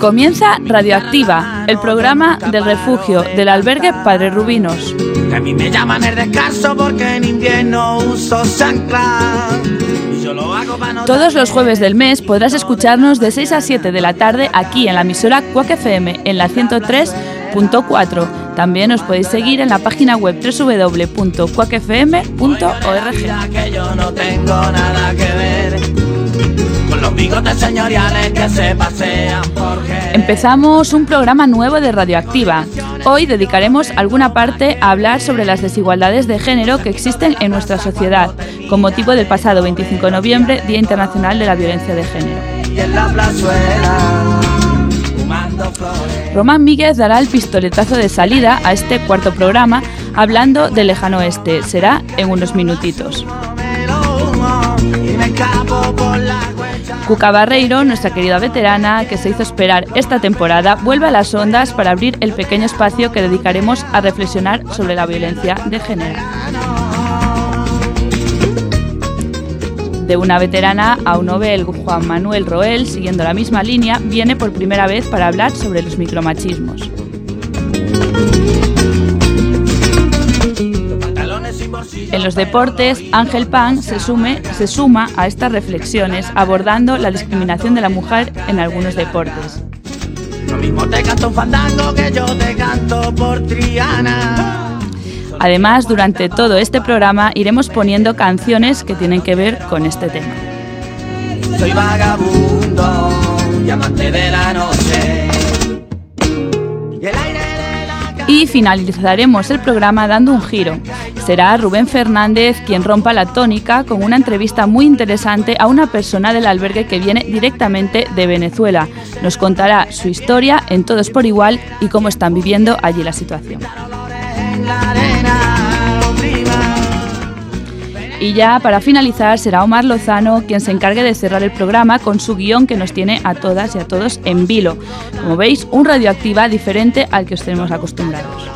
Comienza Radioactiva, el programa del refugio del albergue Padre Rubinos. Que a mí me llaman el descanso porque en invierno uso chancla. Y yo lo hago para no Todos los jueves del mes podrás escucharnos de 6 a 7 de la tarde aquí en la emisora Quack FM en la 103.4. También os podéis seguir en la página web www.quackfm.org. Con los bigotes señoriales que se pasean. Empezamos un programa nuevo de Radioactiva. Hoy dedicaremos alguna parte a hablar sobre las desigualdades de género que existen en nuestra sociedad, con motivo del pasado 25 de noviembre, Día Internacional de la Violencia de Género. Román Míguez dará el pistoletazo de salida a este cuarto programa hablando del lejano oeste. Será en unos minutitos. Cuca Barreiro, nuestra querida veterana que se hizo esperar esta temporada, vuelve a las ondas para abrir el pequeño espacio que dedicaremos a reflexionar sobre la violencia de género. De una veterana a un novel, Juan Manuel Roel, siguiendo la misma línea, viene por primera vez para hablar sobre los micromachismos. En los deportes, Ángel Pan se, sume- se suma a estas reflexiones abordando la discriminación de la mujer en algunos deportes. Lo mismo te canto un fandango que yo te canto por Triana. Además, durante todo este programa iremos poniendo canciones que tienen que ver con este tema. Soy vagabundo, de la noche. Y finalizaremos el programa dando un giro. Será Rubén Fernández quien rompa la tónica con una entrevista muy interesante a una persona del albergue que viene directamente de Venezuela. Nos contará su historia en Todos por Igual y cómo están viviendo allí la situación. Y ya para finalizar será Omar Lozano quien se encargue de cerrar el programa con su guion que nos tiene a todas y a todos en vilo. Como veis, un radioactiva diferente al que os tenemos acostumbrados.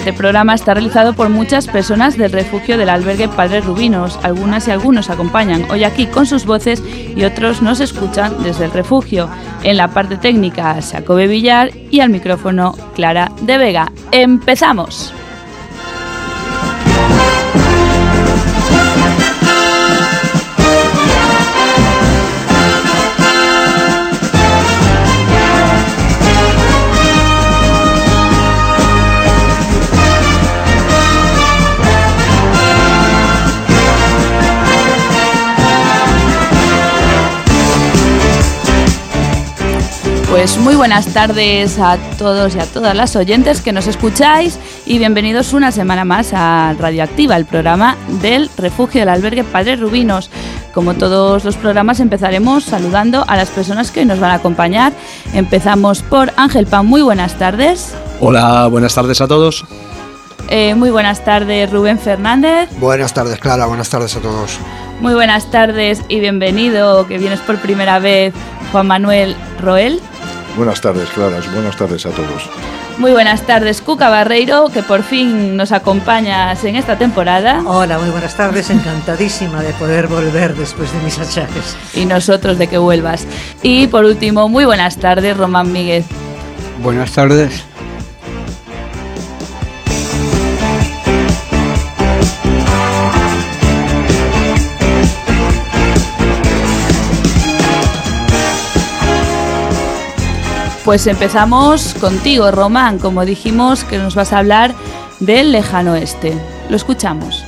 Este programa está realizado por muchas personas del refugio del albergue Padre Rubinos. Algunas y algunos acompañan hoy aquí con sus voces y otros nos escuchan desde el refugio. En la parte técnica, Jacobe Villar y al micrófono, Clara de Vega. ¡Empezamos! Pues muy buenas tardes a todos y a todas las oyentes que nos escucháis y bienvenidos una semana más a Radioactiva, el programa del refugio del albergue Padre Rubinos. Como todos los programas empezaremos saludando a las personas que hoy nos van a acompañar. Empezamos por Ángel Pan, muy buenas tardes. Hola, buenas tardes a todos. Eh, muy buenas tardes Rubén Fernández. Buenas tardes, Clara. Buenas tardes a todos. Muy buenas tardes y bienvenido, que vienes por primera vez, Juan Manuel Roel. Buenas tardes, Claras. Buenas tardes a todos. Muy buenas tardes, Cuca Barreiro, que por fin nos acompañas en esta temporada. Hola, muy buenas tardes. Encantadísima de poder volver después de mis achaques. Y nosotros de que vuelvas. Y por último, muy buenas tardes, Román Míguez. Buenas tardes. Pues empezamos contigo, Román. Como dijimos, que nos vas a hablar del lejano oeste. Lo escuchamos.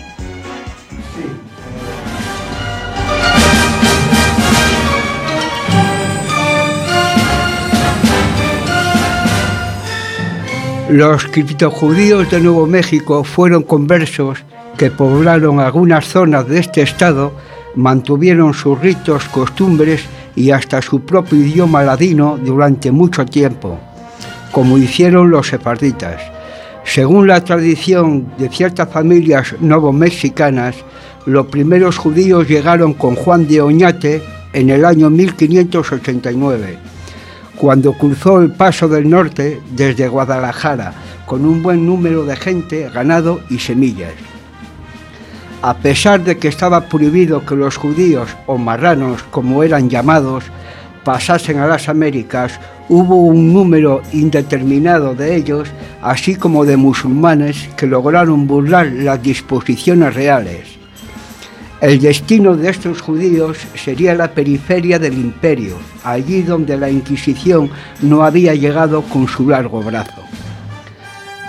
Los criptojudíos de Nuevo México fueron conversos que poblaron algunas zonas de este estado, mantuvieron sus ritos, costumbres y hasta su propio idioma ladino durante mucho tiempo, como hicieron los sefarditas. Según la tradición de ciertas familias novomexicanas, los primeros judíos llegaron con Juan de Oñate en el año 1589 cuando cruzó el Paso del Norte desde Guadalajara con un buen número de gente, ganado y semillas. A pesar de que estaba prohibido que los judíos o marranos, como eran llamados, pasasen a las Américas, hubo un número indeterminado de ellos, así como de musulmanes, que lograron burlar las disposiciones reales. El destino de estos judíos sería la periferia del imperio, allí donde la Inquisición no había llegado con su largo brazo.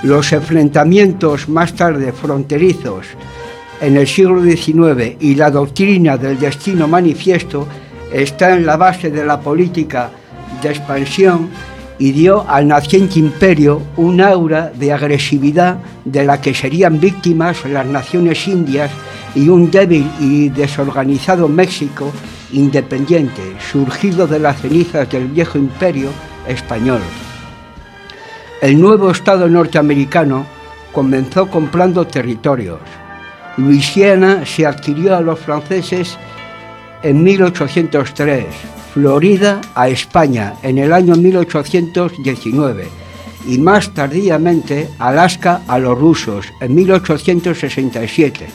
Los enfrentamientos más tarde fronterizos en el siglo XIX y la doctrina del destino manifiesto está en la base de la política de expansión y dio al naciente imperio un aura de agresividad de la que serían víctimas las naciones indias y un débil y desorganizado México independiente, surgido de las cenizas del viejo imperio español. El nuevo Estado norteamericano comenzó comprando territorios. Luisiana se adquirió a los franceses en 1803, Florida a España en el año 1819 y más tardíamente Alaska a los rusos en 1867.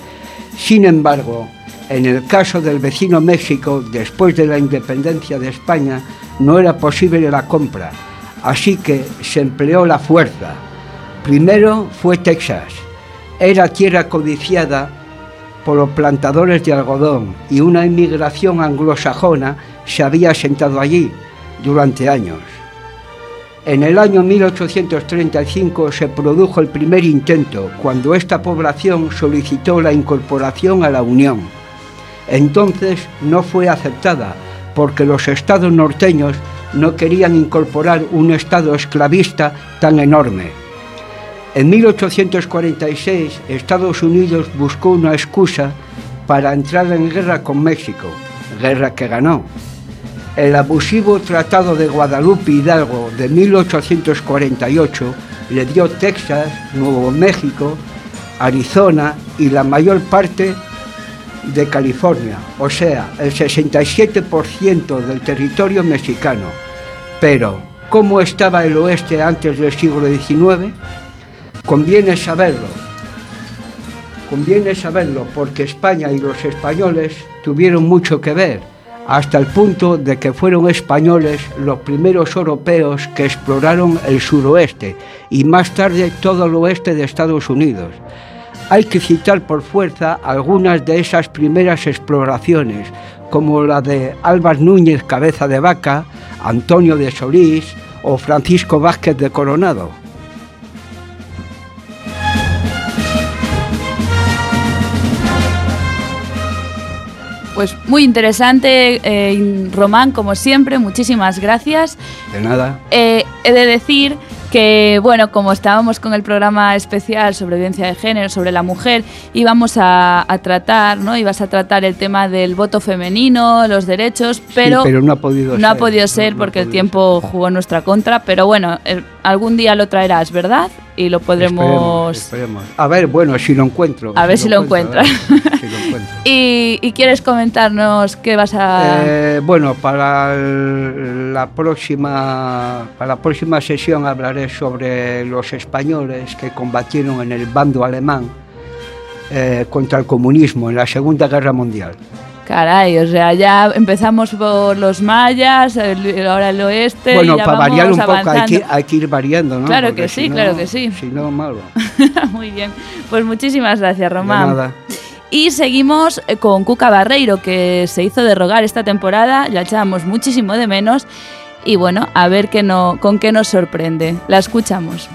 Sin embargo, en el caso del vecino México, después de la independencia de España, no era posible la compra, así que se empleó la fuerza. Primero fue Texas. Era tierra codiciada por los plantadores de algodón y una inmigración anglosajona se había asentado allí durante años. En el año 1835 se produjo el primer intento, cuando esta población solicitó la incorporación a la Unión. Entonces no fue aceptada, porque los estados norteños no querían incorporar un estado esclavista tan enorme. En 1846 Estados Unidos buscó una excusa para entrar en guerra con México, guerra que ganó. El abusivo Tratado de Guadalupe Hidalgo de 1848 le dio Texas, Nuevo México, Arizona y la mayor parte de California, o sea, el 67% del territorio mexicano. Pero, ¿cómo estaba el oeste antes del siglo XIX? Conviene saberlo. Conviene saberlo porque España y los españoles tuvieron mucho que ver, hasta el punto de que fueron españoles los primeros europeos que exploraron el suroeste y más tarde todo el oeste de Estados Unidos. Hay que citar por fuerza algunas de esas primeras exploraciones, como la de Álvaro Núñez Cabeza de Vaca, Antonio de Solís o Francisco Vázquez de Coronado. Pues muy interesante, eh, Román, como siempre, muchísimas gracias. De nada. Eh, he de decir que, bueno, como estábamos con el programa especial sobre violencia de género, sobre la mujer, íbamos a, a tratar, ¿no? Ibas a tratar el tema del voto femenino, los derechos, pero, sí, pero no ha podido no ser. ha podido ser No, no porque el tiempo jugó en nuestra contra, pero bueno, el- algún día lo traerás, ¿verdad? Y lo podremos... Esperemos, esperemos. A ver, bueno, si lo encuentro. A ver si lo encuentras. Y, y quieres comentarnos qué vas a... Eh, bueno, para la próxima para la próxima sesión hablaré sobre los españoles que combatieron en el bando alemán eh, contra el comunismo en la Segunda Guerra Mundial. Caray, o sea, ya empezamos por los mayas, el- ahora el oeste. bueno, y ya para variar un vamos poco hay que, avanzando. hay que ir variando, ¿no? Claro Porque que si sí, no- claro que sí. Si no, malo. Muy bien, pues muchísimas gracias, De Román. nada. Y seguimos eh, con Cuca Barreiro, que se hizo de rogar esta temporada, la echábamos muchísimo de menos. Y bueno, a ver qué no, con qué nos sorprende. La escuchamos.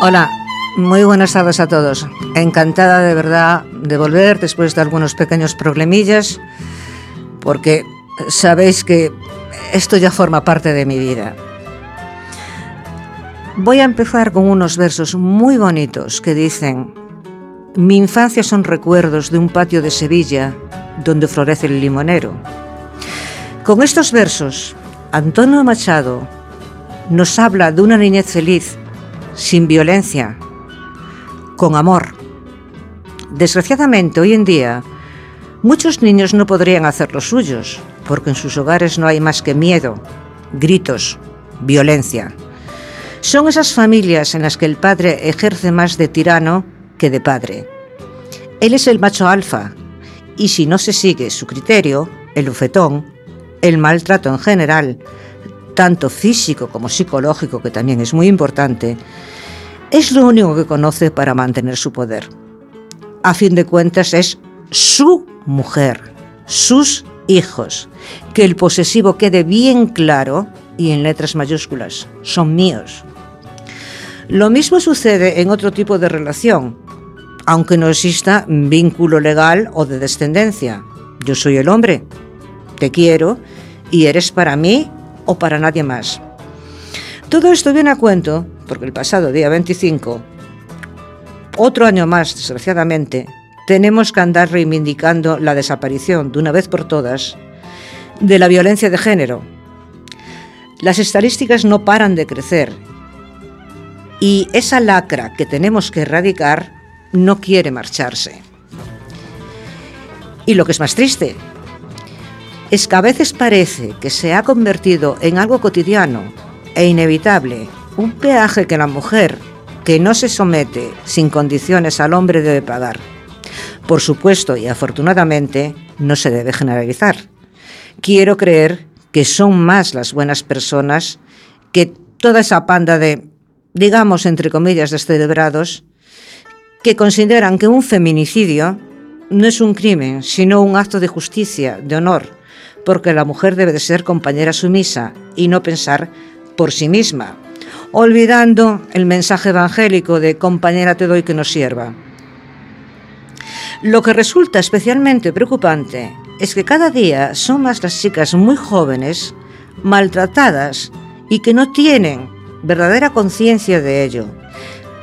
Hola, muy buenas tardes a todos. Encantada de verdad de volver después de algunos pequeños problemillas, porque sabéis que esto ya forma parte de mi vida. Voy a empezar con unos versos muy bonitos que dicen, mi infancia son recuerdos de un patio de Sevilla donde florece el limonero. Con estos versos, Antonio Machado nos habla de una niñez feliz, sin violencia, con amor, Desgraciadamente, hoy en día, muchos niños no podrían hacer los suyos, porque en sus hogares no hay más que miedo, gritos, violencia. Son esas familias en las que el padre ejerce más de tirano que de padre. Él es el macho alfa, y si no se sigue su criterio, el bufetón, el maltrato en general, tanto físico como psicológico, que también es muy importante, es lo único que conoce para mantener su poder. A fin de cuentas es su mujer, sus hijos. Que el posesivo quede bien claro y en letras mayúsculas, son míos. Lo mismo sucede en otro tipo de relación, aunque no exista vínculo legal o de descendencia. Yo soy el hombre, te quiero y eres para mí o para nadie más. Todo esto viene a cuento porque el pasado día 25, otro año más, desgraciadamente, tenemos que andar reivindicando la desaparición, de una vez por todas, de la violencia de género. Las estadísticas no paran de crecer y esa lacra que tenemos que erradicar no quiere marcharse. Y lo que es más triste es que a veces parece que se ha convertido en algo cotidiano e inevitable, un peaje que la mujer que no se somete sin condiciones al hombre debe pagar. Por supuesto y afortunadamente no se debe generalizar. Quiero creer que son más las buenas personas que toda esa panda de, digamos, entre comillas, descerebrados, que consideran que un feminicidio no es un crimen, sino un acto de justicia, de honor, porque la mujer debe de ser compañera sumisa y no pensar por sí misma, olvidando el mensaje evangélico de compañera te doy que no sirva. Lo que resulta especialmente preocupante es que cada día son más las chicas muy jóvenes, maltratadas y que no tienen verdadera conciencia de ello.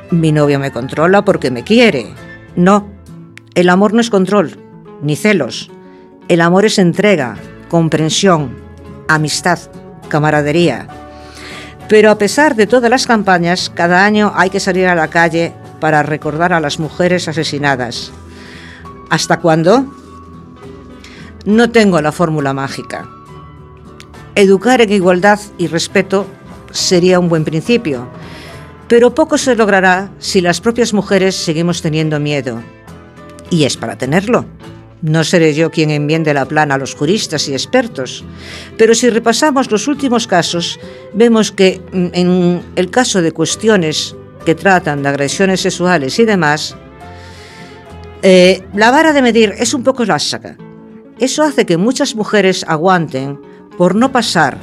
Mi novio me controla porque me quiere. No, el amor no es control, ni celos. El amor es entrega, comprensión, amistad, camaradería. Pero a pesar de todas las campañas, cada año hay que salir a la calle para recordar a las mujeres asesinadas. ¿Hasta cuándo? No tengo la fórmula mágica. Educar en igualdad y respeto sería un buen principio, pero poco se logrará si las propias mujeres seguimos teniendo miedo. Y es para tenerlo. No seré yo quien enmiende la plana a los juristas y expertos, pero si repasamos los últimos casos, vemos que mm, en el caso de cuestiones que tratan de agresiones sexuales y demás, eh, la vara de medir es un poco lásaca. Eso hace que muchas mujeres aguanten por no pasar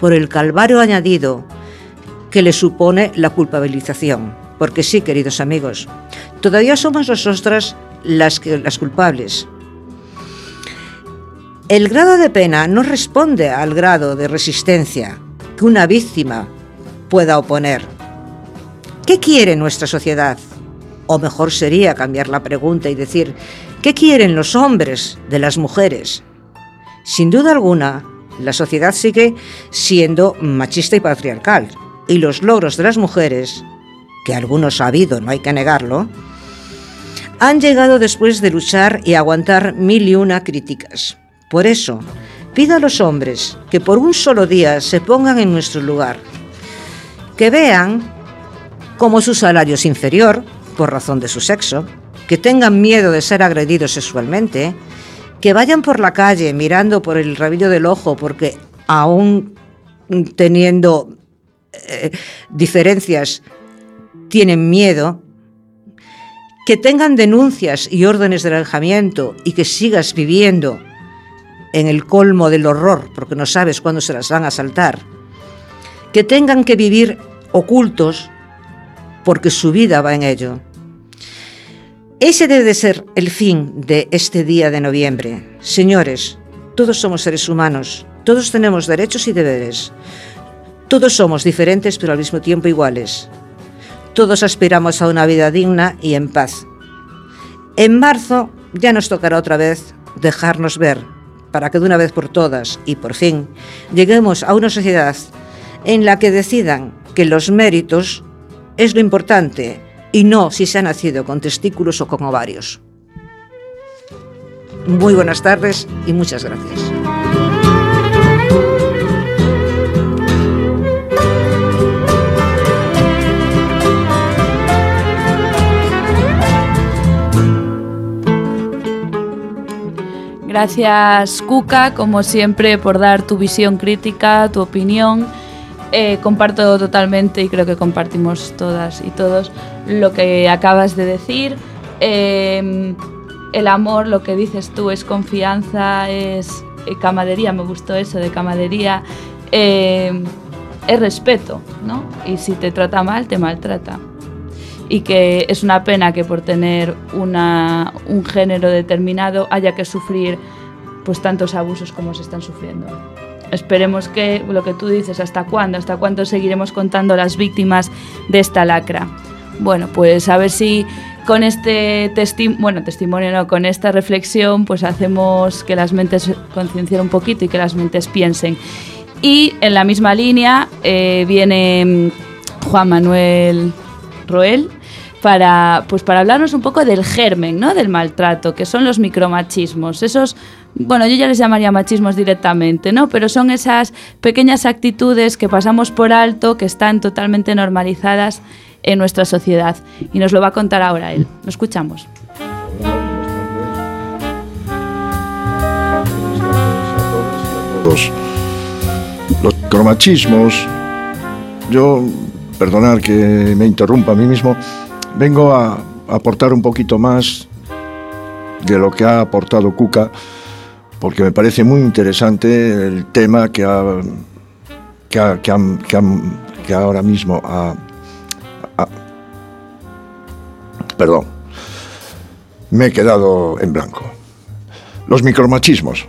por el calvario añadido que le supone la culpabilización. Porque sí, queridos amigos, todavía somos nosotras las, las culpables el grado de pena no responde al grado de resistencia que una víctima pueda oponer. ¿Qué quiere nuestra sociedad? O mejor sería cambiar la pregunta y decir, ¿qué quieren los hombres de las mujeres? Sin duda alguna, la sociedad sigue siendo machista y patriarcal, y los logros de las mujeres, que algunos ha habido, no hay que negarlo, han llegado después de luchar y aguantar mil y una críticas. Por eso, pido a los hombres que por un solo día se pongan en nuestro lugar, que vean cómo su salario es inferior por razón de su sexo, que tengan miedo de ser agredidos sexualmente, que vayan por la calle mirando por el rabillo del ojo porque aún teniendo eh, diferencias tienen miedo, que tengan denuncias y órdenes de alejamiento y que sigas viviendo en el colmo del horror, porque no sabes cuándo se las van a saltar, que tengan que vivir ocultos porque su vida va en ello. Ese debe de ser el fin de este día de noviembre. Señores, todos somos seres humanos, todos tenemos derechos y deberes. Todos somos diferentes pero al mismo tiempo iguales. Todos aspiramos a una vida digna y en paz. En marzo ya nos tocará otra vez dejarnos ver, para que de una vez por todas y por fin lleguemos a una sociedad en la que decidan que los méritos es lo importante y no si se ha nacido con testículos o con ovarios. Muy buenas tardes y muchas gracias. Gracias, Cuca, como siempre, por dar tu visión crítica, tu opinión. Eh, comparto totalmente y creo que compartimos todas y todos lo que acabas de decir. Eh, el amor, lo que dices tú, es confianza, es eh, camadería, me gustó eso de camadería, es respeto, ¿no? Y si te trata mal, te maltrata y que es una pena que por tener una, un género determinado haya que sufrir pues tantos abusos como se están sufriendo. Esperemos que lo que tú dices, ¿hasta cuándo? ¿Hasta cuándo seguiremos contando las víctimas de esta lacra? Bueno, pues a ver si con este testimonio, bueno, testimonio no, con esta reflexión, pues hacemos que las mentes conciencien un poquito y que las mentes piensen. Y en la misma línea eh, viene Juan Manuel Roel, para, pues para hablarnos un poco del germen, ¿no? Del maltrato, que son los micromachismos. Esos, bueno, yo ya les llamaría machismos directamente, ¿no? Pero son esas pequeñas actitudes que pasamos por alto, que están totalmente normalizadas en nuestra sociedad. Y nos lo va a contar ahora él. Lo escuchamos. Los, los micromachismos, yo perdonar que me interrumpa a mí mismo, vengo a aportar un poquito más de lo que ha aportado Cuca, porque me parece muy interesante el tema que, ha, que, que, ahora mismo ha, Perdón, me he quedado en blanco. Los micromachismos.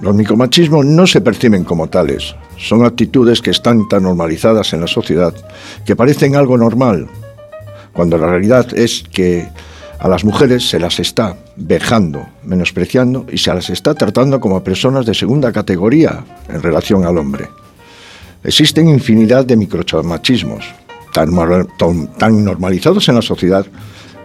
Los micromachismos no se perciben como tales, son actitudes que están tan normalizadas en la sociedad que parecen algo normal, cuando la realidad es que a las mujeres se las está vejando, menospreciando y se las está tratando como personas de segunda categoría en relación al hombre. Existen infinidad de micromachismos tan, tan normalizados en la sociedad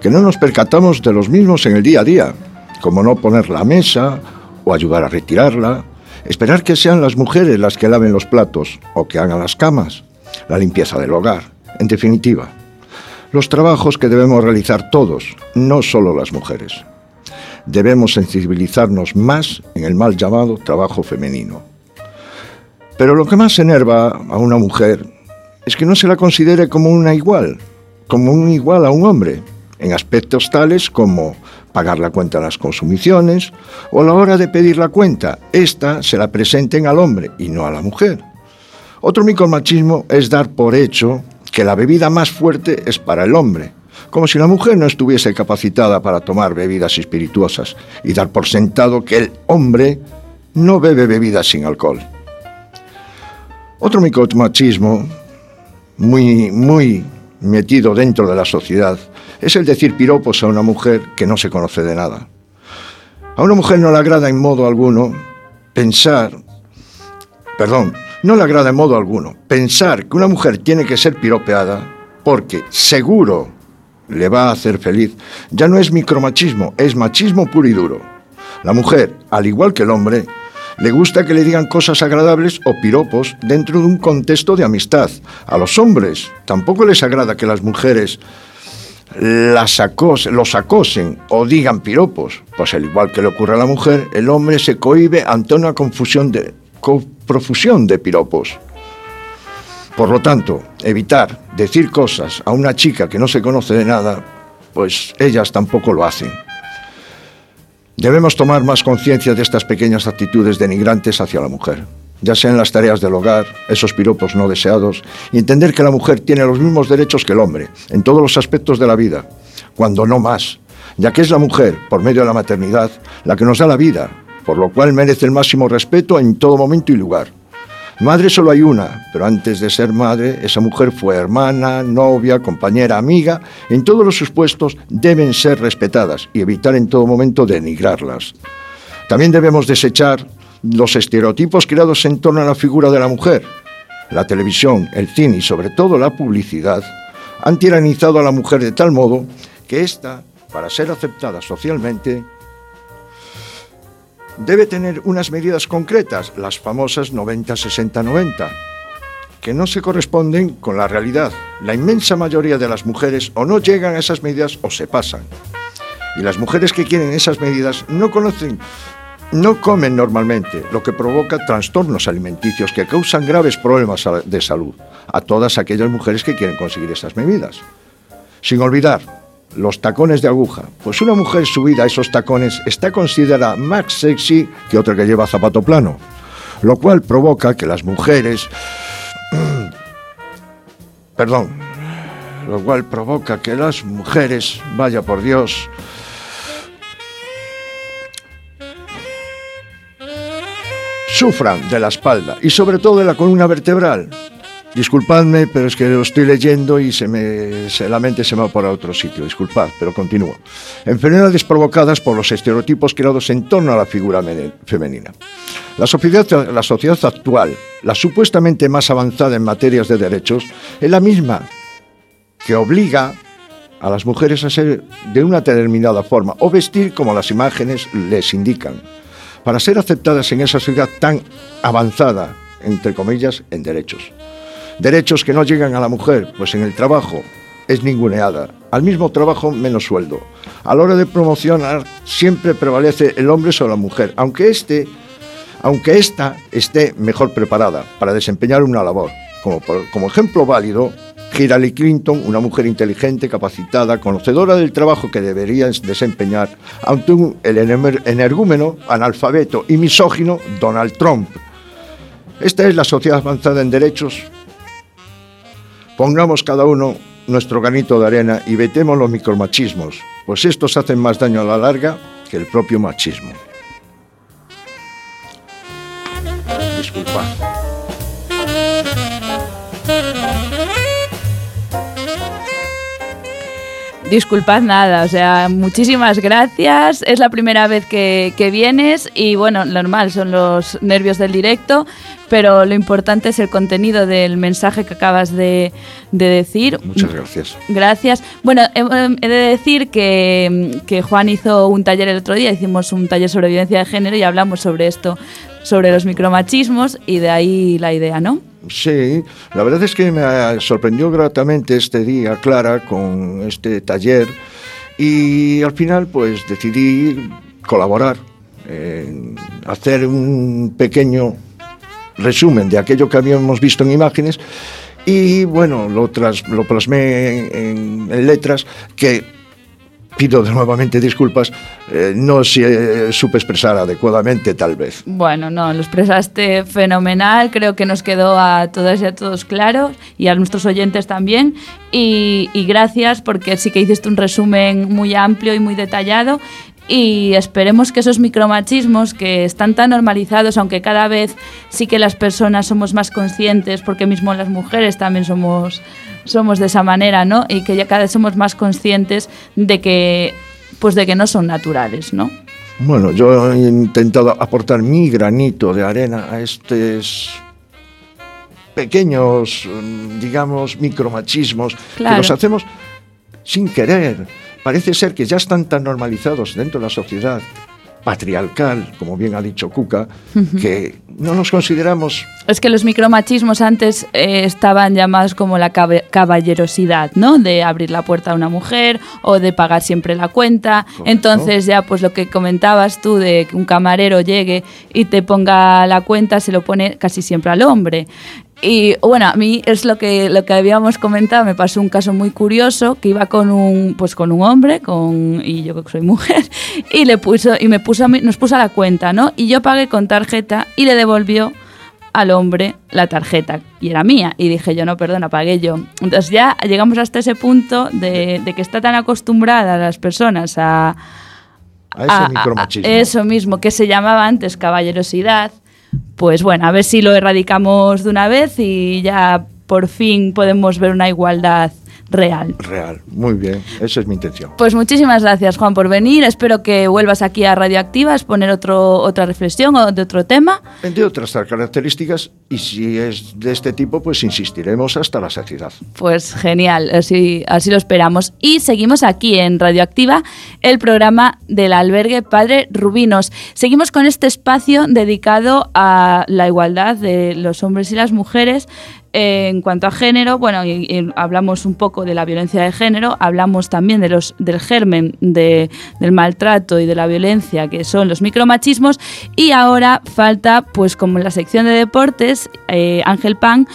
que no nos percatamos de los mismos en el día a día, como no poner la mesa o ayudar a retirarla, Esperar que sean las mujeres las que laven los platos o que hagan las camas, la limpieza del hogar, en definitiva. Los trabajos que debemos realizar todos, no solo las mujeres. Debemos sensibilizarnos más en el mal llamado trabajo femenino. Pero lo que más enerva a una mujer es que no se la considere como una igual, como un igual a un hombre, en aspectos tales como pagar la cuenta de las consumiciones o a la hora de pedir la cuenta, esta se la presenten al hombre y no a la mujer. Otro micromachismo es dar por hecho que la bebida más fuerte es para el hombre, como si la mujer no estuviese capacitada para tomar bebidas espirituosas y dar por sentado que el hombre no bebe bebidas sin alcohol. Otro micromachismo muy, muy metido dentro de la sociedad es el decir piropos a una mujer que no se conoce de nada. A una mujer no le agrada en modo alguno pensar, perdón, no le agrada en modo alguno pensar que una mujer tiene que ser piropeada porque seguro le va a hacer feliz, ya no es micromachismo, es machismo puro y duro. La mujer, al igual que el hombre, le gusta que le digan cosas agradables o piropos dentro de un contexto de amistad. A los hombres tampoco les agrada que las mujeres los acosen o digan piropos, pues al igual que le ocurre a la mujer, el hombre se cohibe ante una confusión de, profusión de piropos. Por lo tanto, evitar decir cosas a una chica que no se conoce de nada, pues ellas tampoco lo hacen. Debemos tomar más conciencia de estas pequeñas actitudes denigrantes hacia la mujer ya sea en las tareas del hogar, esos piropos no deseados, y entender que la mujer tiene los mismos derechos que el hombre, en todos los aspectos de la vida, cuando no más, ya que es la mujer, por medio de la maternidad, la que nos da la vida, por lo cual merece el máximo respeto en todo momento y lugar. Madre solo hay una, pero antes de ser madre, esa mujer fue hermana, novia, compañera, amiga. En todos los supuestos deben ser respetadas y evitar en todo momento denigrarlas. También debemos desechar los estereotipos creados en torno a la figura de la mujer. La televisión, el cine y sobre todo la publicidad han tiranizado a la mujer de tal modo que ésta, para ser aceptada socialmente, debe tener unas medidas concretas, las famosas 90-60-90, que no se corresponden con la realidad. La inmensa mayoría de las mujeres o no llegan a esas medidas o se pasan. Y las mujeres que quieren esas medidas no conocen, no comen normalmente, lo que provoca trastornos alimenticios que causan graves problemas de salud a todas aquellas mujeres que quieren conseguir esas medidas. Sin olvidar los tacones de aguja. Pues una mujer subida a esos tacones está considerada más sexy que otra que lleva zapato plano, lo cual provoca que las mujeres... Perdón, lo cual provoca que las mujeres, vaya por Dios, sufran de la espalda y sobre todo de la columna vertebral, Disculpadme, pero es que lo estoy leyendo y se me, la mente se va para otro sitio. Disculpad, pero continúo. Enfermedades provocadas por los estereotipos creados en torno a la figura femenina. La sociedad, la sociedad actual, la supuestamente más avanzada en materias de derechos, es la misma que obliga a las mujeres a ser de una determinada forma o vestir como las imágenes les indican, para ser aceptadas en esa sociedad tan avanzada, entre comillas, en derechos. Derechos que no llegan a la mujer, pues en el trabajo es ninguneada. Al mismo trabajo, menos sueldo. A la hora de promocionar, siempre prevalece el hombre sobre la mujer, aunque este, aunque ésta esté mejor preparada para desempeñar una labor. Como, ejemplo válido, Hillary Clinton, una mujer inteligente, capacitada, conocedora del trabajo que debería desempeñar, ante un, el energúmeno, analfabeto y misógino Donald Trump. Esta es la sociedad avanzada en derechos Pongamos cada uno nuestro granito de arena y vetemos los micromachismos, pues estos hacen más daño a la larga que el propio machismo. Disculpa. Disculpad nada, o sea, muchísimas gracias. Es la primera vez que, que, vienes y bueno, normal, son los nervios del directo, pero lo importante es el contenido del mensaje que acabas de, decir. Muchas gracias. Gracias. Bueno, he, de decir que, que, Juan hizo un taller el otro día, hicimos un taller sobre violencia de género y hablamos sobre esto, sobre los micromachismos y de ahí la idea, ¿no? Sí, la verdad es que me sorprendió gratamente este día, Clara, con este taller y al final pues decidí colaborar, hacer un pequeño resumen de aquello que habíamos visto en imágenes y bueno, lo, lo plasmé en, en letras que pido nuevamente disculpas, eh, no se eh, supe expresar adecuadamente tal vez. Bueno, no, lo expresaste fenomenal, creo que nos quedó a todas y a todos claro y a nuestros oyentes también. Y, y gracias porque sí que hiciste un resumen muy amplio y muy detallado y esperemos que esos micromachismos que están tan normalizados, aunque cada vez sí que las personas somos más conscientes, porque mismo las mujeres también somos somos de esa manera, ¿no? Y que ya cada vez somos más conscientes de que, pues de que no son naturales, ¿no? Bueno, yo he intentado aportar mi granito de arena a estos pequeños, digamos, micromachismos que los hacemos sin querer. Parece ser que ya están tan normalizados dentro de la sociedad patriarcal, como bien ha dicho Cuca, que no nos consideramos... Es que los micromachismos antes eh, estaban llamados como la caballerosidad, ¿no? De abrir la puerta a una mujer o de pagar siempre la cuenta. Entonces ya pues lo que comentabas tú de que un camarero llegue y te ponga la cuenta se lo pone casi siempre al hombre. Y bueno, a mí es lo que, lo que habíamos comentado, me pasó un caso muy curioso, que iba con un, pues con un hombre, con, y yo que soy mujer, y, le puso, y me puso nos puso a la cuenta, ¿no? Y yo pagué con tarjeta y le devolvió al hombre la tarjeta, y era mía, y dije yo, no, perdona, pagué yo. Entonces ya llegamos hasta ese punto de, que está tan acostumbrada las personas a... A ese eso mismo, que se llamaba antes caballerosidad, pues bueno, a ver si lo erradicamos de una vez y ya por fin podemos ver una igualdad real. Real, muy bien, esa es mi intención. Pues muchísimas gracias Juan por venir, espero que vuelvas aquí a Radioactiva a exponer otro, otra reflexión o de otro tema. De otras características y si es de este tipo pues insistiremos hasta la saciedad. Pues genial, así, así lo esperamos. Y seguimos aquí en Radioactiva, el programa del albergue Padre Rubinos. Seguimos con este espacio dedicado a la igualdad de los hombres y las mujeres en cuanto a género, bueno, hablamos un poco de la violencia de género, hablamos también de los, del germen del maltrato y de la violencia que son los micromachismos y ahora falta, pues como en la sección de deportes, eh, Ángel Pan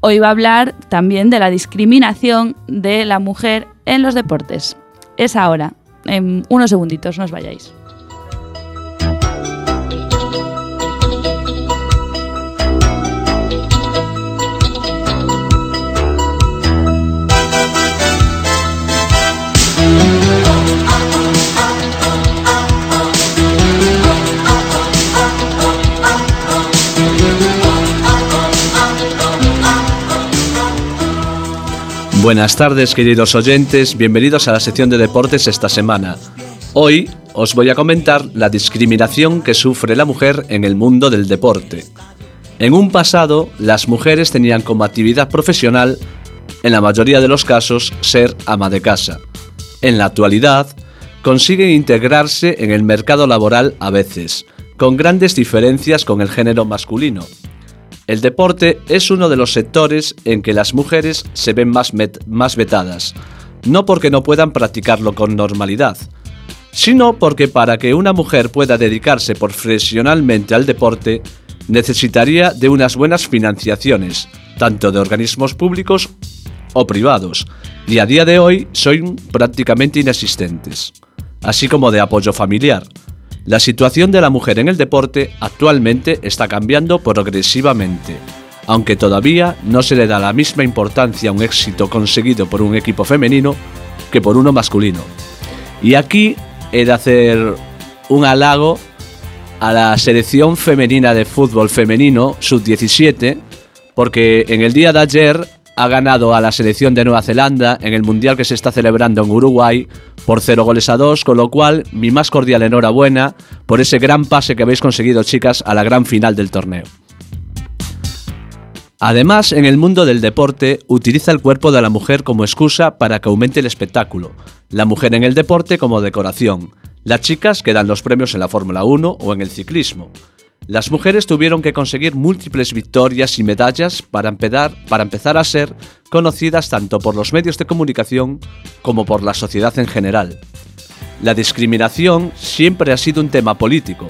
hoy va a hablar también de la discriminación de la mujer en los deportes. Es ahora, en unos segunditos, no os vayáis. Buenas tardes queridos oyentes, bienvenidos a la sección de deportes esta semana. Hoy os voy a comentar la discriminación que sufre la mujer en el mundo del deporte. En un pasado, las mujeres tenían como actividad profesional, en la mayoría de los casos, ser ama de casa. En la actualidad, consiguen integrarse en el mercado laboral a veces, con grandes diferencias con el género masculino. El deporte es uno de los sectores en que las mujeres se ven más, más vetadas, no porque no puedan practicarlo con normalidad, sino porque para que una mujer pueda dedicarse profesionalmente al deporte, necesitaría de unas buenas financiaciones, tanto de organismos públicos o privados, y a día de hoy son prácticamente inexistentes, así como de apoyo familiar. La situación de la mujer en el deporte actualmente está cambiando progresivamente, aunque todavía no se le da la misma importancia a un éxito conseguido por un equipo femenino que por uno masculino. Y aquí he de hacer un halago a la selección femenina de fútbol femenino sub-17, porque en el día de ayer ha ganado a la selección de Nueva Zelanda en el Mundial que se está celebrando en Uruguay por 0 goles a 2, con lo cual mi más cordial enhorabuena por ese gran pase que habéis conseguido chicas a la gran final del torneo. Además, en el mundo del deporte, utiliza el cuerpo de la mujer como excusa para que aumente el espectáculo, la mujer en el deporte como decoración, las chicas que dan los premios en la Fórmula 1 o en el ciclismo, las mujeres tuvieron que conseguir múltiples victorias y medallas para empezar, a ser conocidas tanto por los medios de comunicación como por la sociedad en general. La discriminación siempre ha sido un tema político.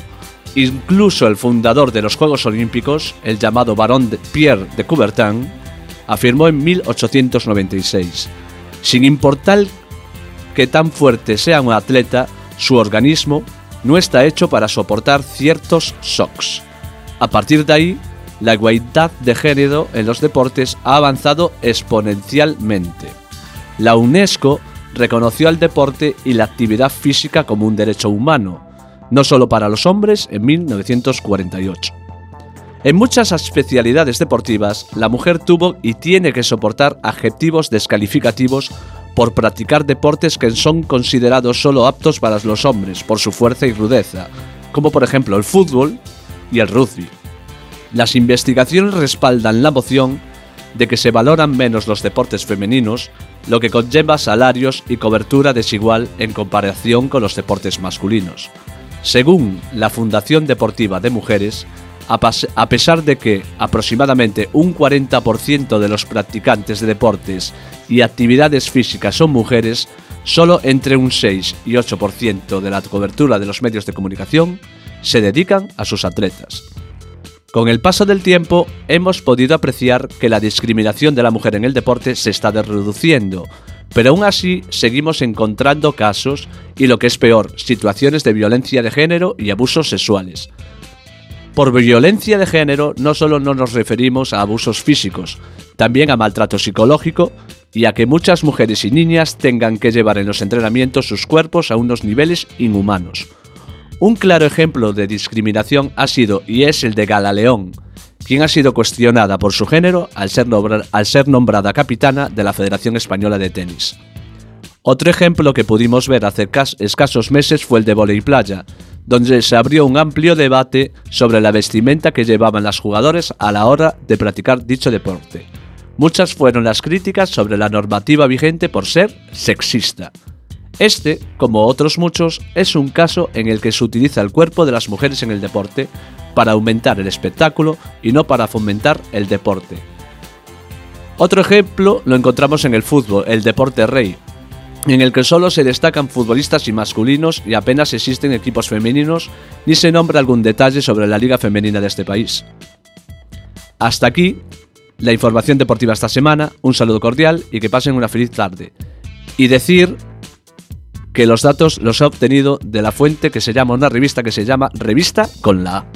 Incluso el fundador de los Juegos Olímpicos, el llamado barón Pierre de Coubertin, afirmó en 1896, sin importar que tan fuerte sea un atleta, su organismo no está hecho para soportar ciertos shocks. A partir de ahí, la igualdad de género en los deportes ha avanzado exponencialmente. La UNESCO reconoció al deporte y la actividad física como un derecho humano, no solo para los hombres en 1948. En muchas especialidades deportivas, la mujer tuvo y tiene que soportar adjetivos descalificativos por practicar deportes que son considerados solo aptos para los hombres por su fuerza y rudeza, como por ejemplo el fútbol y el rugby. Las investigaciones respaldan la moción de que se valoran menos los deportes femeninos, lo que conlleva salarios y cobertura desigual en comparación con los deportes masculinos. Según la Fundación Deportiva de Mujeres, a pesar de que aproximadamente un 40% de los practicantes de deportes y actividades físicas son mujeres, solo entre un 6 y 8% de la cobertura de los medios de comunicación se dedican a sus atletas. Con el paso del tiempo hemos podido apreciar que la discriminación de la mujer en el deporte se está reduciendo, pero aún así seguimos encontrando casos y lo que es peor, situaciones de violencia de género y abusos sexuales. Por violencia de género no solo no nos referimos a abusos físicos, también a maltrato psicológico y a que muchas mujeres y niñas tengan que llevar en los entrenamientos sus cuerpos a unos niveles inhumanos. Un claro ejemplo de discriminación ha sido y es el de Gala León, quien ha sido cuestionada por su género al ser, nombrada capitana de la Federación Española de Tenis. Otro ejemplo que pudimos ver hace cas- escasos meses fue el de volei playa, donde se abrió un amplio debate sobre la vestimenta que llevaban las jugadores a la hora de practicar dicho deporte. Muchas fueron las críticas sobre la normativa vigente por ser sexista. Este, como otros muchos, es un caso en el que se utiliza el cuerpo de las mujeres en el deporte para aumentar el espectáculo y no para fomentar el deporte. Otro ejemplo lo encontramos en el fútbol, el deporte rey, en el que solo se destacan futbolistas y masculinos y apenas existen equipos femeninos ni se nombra algún detalle sobre la liga femenina de este país. Hasta aquí la información deportiva esta semana, un saludo cordial y que pasen una feliz tarde. Y decir que los datos los he obtenido de la fuente que se llama una revista que se llama Revista con la A.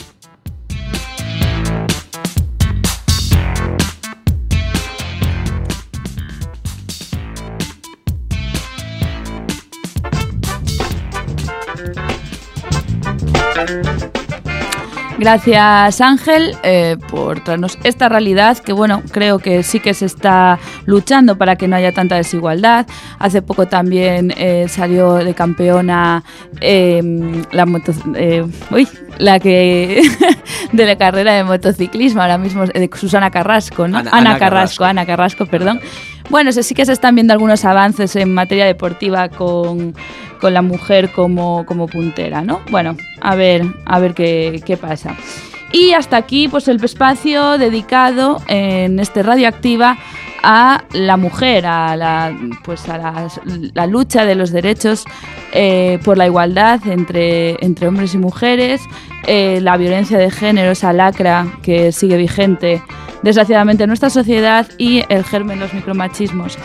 Gracias Ángel eh, por traernos esta realidad que bueno, creo que sí que se está luchando para que no haya tanta desigualdad. Hace poco también eh, salió de campeona eh, la moto, eh, uy, la que de la carrera de motociclismo, ahora mismo Susana Carrasco, ¿no? Ana- Ana, Ana Carrasco, Carrasco. Ana Carrasco, perdón. Bueno, sí que se están viendo algunos avances en materia deportiva con, con la mujer como, como puntera, ¿no? Bueno, a ver, a ver qué, qué pasa. Y hasta aquí, pues el espacio dedicado en este Radioactiva a la mujer, a la, pues a la, la lucha de los derechos eh, por la igualdad entre, entre hombres y mujeres, eh, la violencia de género, esa lacra que sigue vigente desgraciadamente en nuestra sociedad y el germen de los micromachismos.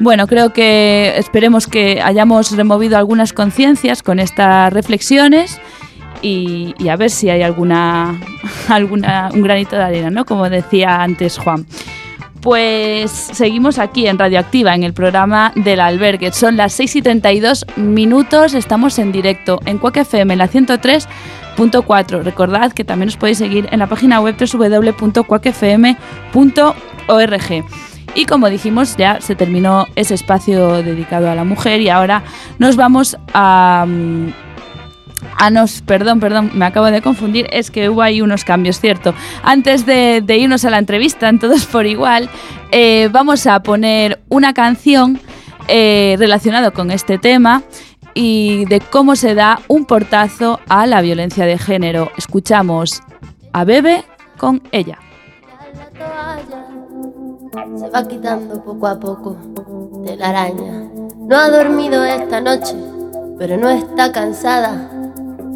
Bueno, creo que esperemos que hayamos removido algunas conciencias con estas reflexiones y, y a ver si hay alguna, alguna un granito de arena, ¿no? Como decía antes Juan. Pues seguimos aquí en Radioactiva, en el programa del albergue. Son las 6 y 32 minutos, estamos en directo en Cuac FM, en la 103.4. Recordad que también os podéis seguir en la página web www.cuacfm.org. Y como dijimos, ya se terminó ese espacio dedicado a la mujer y ahora nos vamos a... mm, Ah, no, perdón, perdón, me acabo de confundir, es que hubo ahí unos cambios, cierto. Antes de, irnos a la entrevista, en Todos por Igual, eh, vamos a poner una canción eh, relacionada con este tema y de cómo se da un portazo a la violencia de género. Escuchamos a Bebe con ella. Se va quitando poco a poco de la araña. No ha dormido esta noche, pero no está cansada.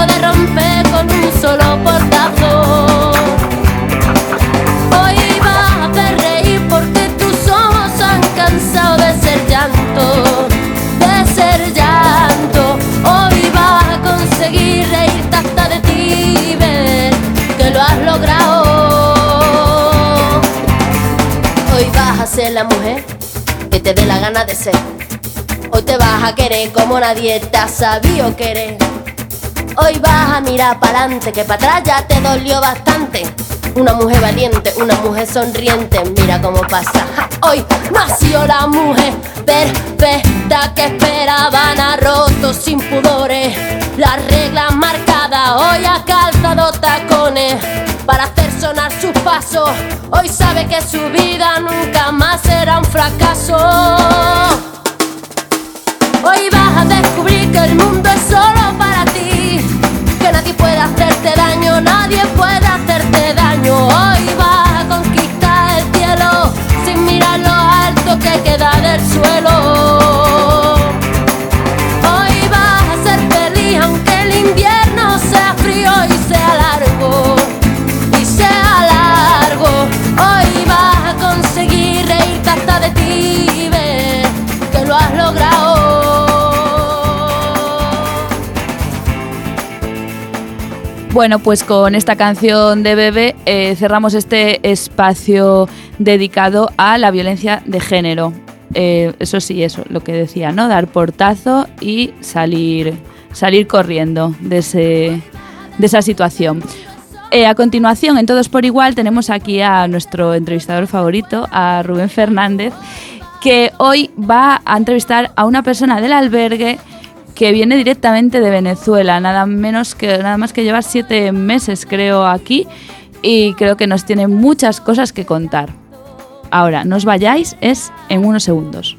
puede romper con un solo portazo. Hoy vas a hacer reír porque tus ojos han cansado de ser llanto, de ser llanto. Hoy vas a conseguir reírte hasta de ti ver que lo has logrado. Hoy vas a ser la mujer que te dé la gana de ser. Hoy te vas a querer como nadie te ha sabido querer. Hoy vas a mirar para adelante, que para atrás ya te dolió bastante. Una mujer valiente, una mujer sonriente, mira cómo pasa. Hoy nació la mujer perfecta que esperaban a roto sin pudores. Las reglas marcadas, hoy ha calzado tacones para hacer sonar sus pasos. Hoy sabe que su vida nunca más será un fracaso. Hoy vas a descubrir que el mundo es solo para ti, nadie puede hacerte daño, nadie puede hacerte daño. Hoy vas a conquistar el cielo sin mirar lo alto que queda del suelo. Bueno, pues con esta canción de Bebe eh, cerramos este espacio dedicado a la violencia de género. Eh, eso sí, eso, lo que decía, ¿no? Dar portazo y salir, salir corriendo de, ese, de esa situación. Eh, a continuación, en Todos por Igual, tenemos aquí a nuestro entrevistador favorito, a Rubén Fernández, que hoy va a entrevistar a una persona del albergue que viene directamente de Venezuela, nada menos que nada más que lleva siete meses, creo, aquí, y creo que nos tiene muchas cosas que contar. Ahora, no os vayáis, es en unos segundos.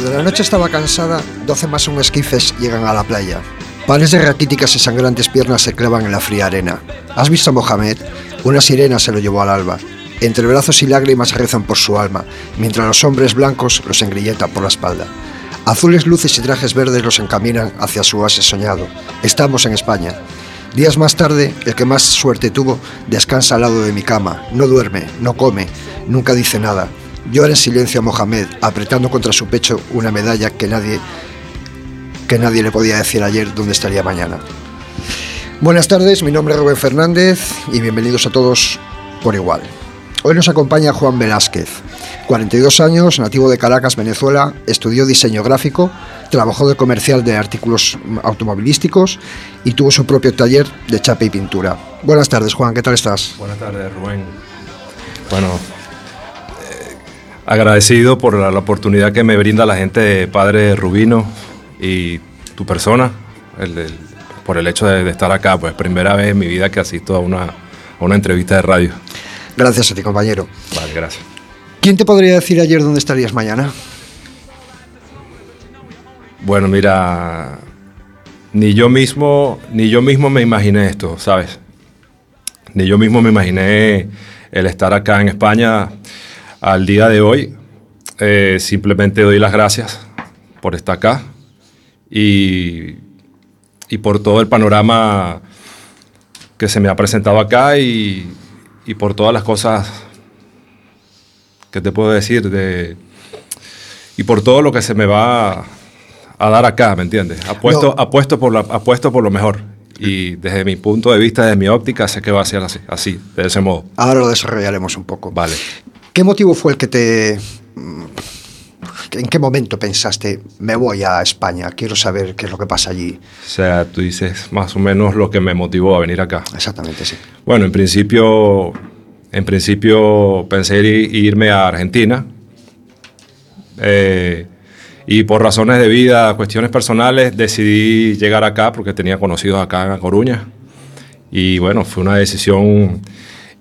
Cuando la noche estaba cansada, 12 más un esquifes llegan a la playa. Pares de raquíticas y sangrantes piernas se clavan en la fría arena. ¿Has visto a Mohamed? Una sirena se lo llevó al alba. Entre brazos y lágrimas rezan por su alma, mientras los hombres blancos los engrilletan por la espalda. Azules luces y trajes verdes los encaminan hacia su oasis soñado. Estamos en España. Días más tarde, el que más suerte tuvo descansa al lado de mi cama. No duerme, no come, nunca dice nada. Llora en silencio a Mohamed, apretando contra su pecho una medalla que nadie, que nadie le podía decir ayer dónde estaría mañana. Buenas tardes, mi nombre es Rubén Fernández y bienvenidos a todos por igual. Hoy nos acompaña Juan Velázquez, 42 años, nativo de Caracas, Venezuela, estudió diseño gráfico, trabajó de comercial de artículos automovilísticos y tuvo su propio taller de chapa y pintura. Buenas tardes, Juan, ¿qué tal estás? Buenas tardes, Rubén. Bueno, agradecido por la, la oportunidad que me brinda la gente de Padre Rubino y tu persona, el- el- por el hecho de, de estar acá. Pues primera vez en mi vida que asisto a una, a una entrevista de radio. Gracias a ti, compañero. Vale, gracias. ¿Quién te podría decir ayer dónde estarías mañana? Bueno, mira, ni yo mismo, ni yo mismo me imaginé esto, ¿sabes? Ni yo mismo me imaginé el estar acá en España al día de hoy. Eh, simplemente doy las gracias por estar acá y, y por todo el panorama que se me ha presentado acá y, y por todas las cosas que te puedo decir de y por todo lo que se me va a dar acá, ¿me entiendes? Apuesto, No. apuesto, por la, apuesto por lo mejor. Y desde mi punto de vista, desde mi óptica, sé que va a ser así, así de ese modo. Ahora lo desarrollaremos un poco. Vale. ¿Qué motivo fue el que te... ¿En qué momento pensaste, me voy a España, quiero saber qué es lo que pasa allí? O sea, tú dices más o menos lo que me motivó a venir acá. Exactamente, sí. Bueno, en principio, en principio pensé ir- irme a Argentina. Eh, y por razones de vida, cuestiones personales, decidí llegar acá porque tenía conocidos acá en A Coruña. Y bueno, fue una decisión.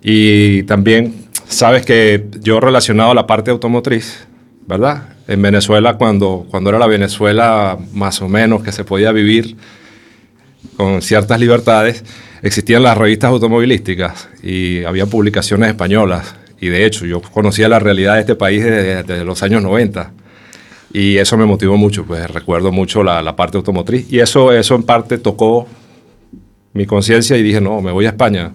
Y también, sabes que yo relacionado a la parte automotriz, ¿verdad? En Venezuela, cuando, cuando era la Venezuela más o menos que se podía vivir con ciertas libertades, existían las revistas automovilísticas y había publicaciones españolas. Y de hecho, yo conocía la realidad de este país desde, desde los años 90. Y eso me motivó mucho, pues recuerdo mucho la, la parte automotriz. Y eso, eso en parte tocó mi conciencia y dije, no, me voy a España.